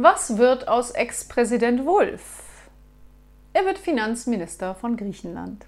Was wird aus Ex-Präsident Wolf? Er wird Finanzminister von Griechenland.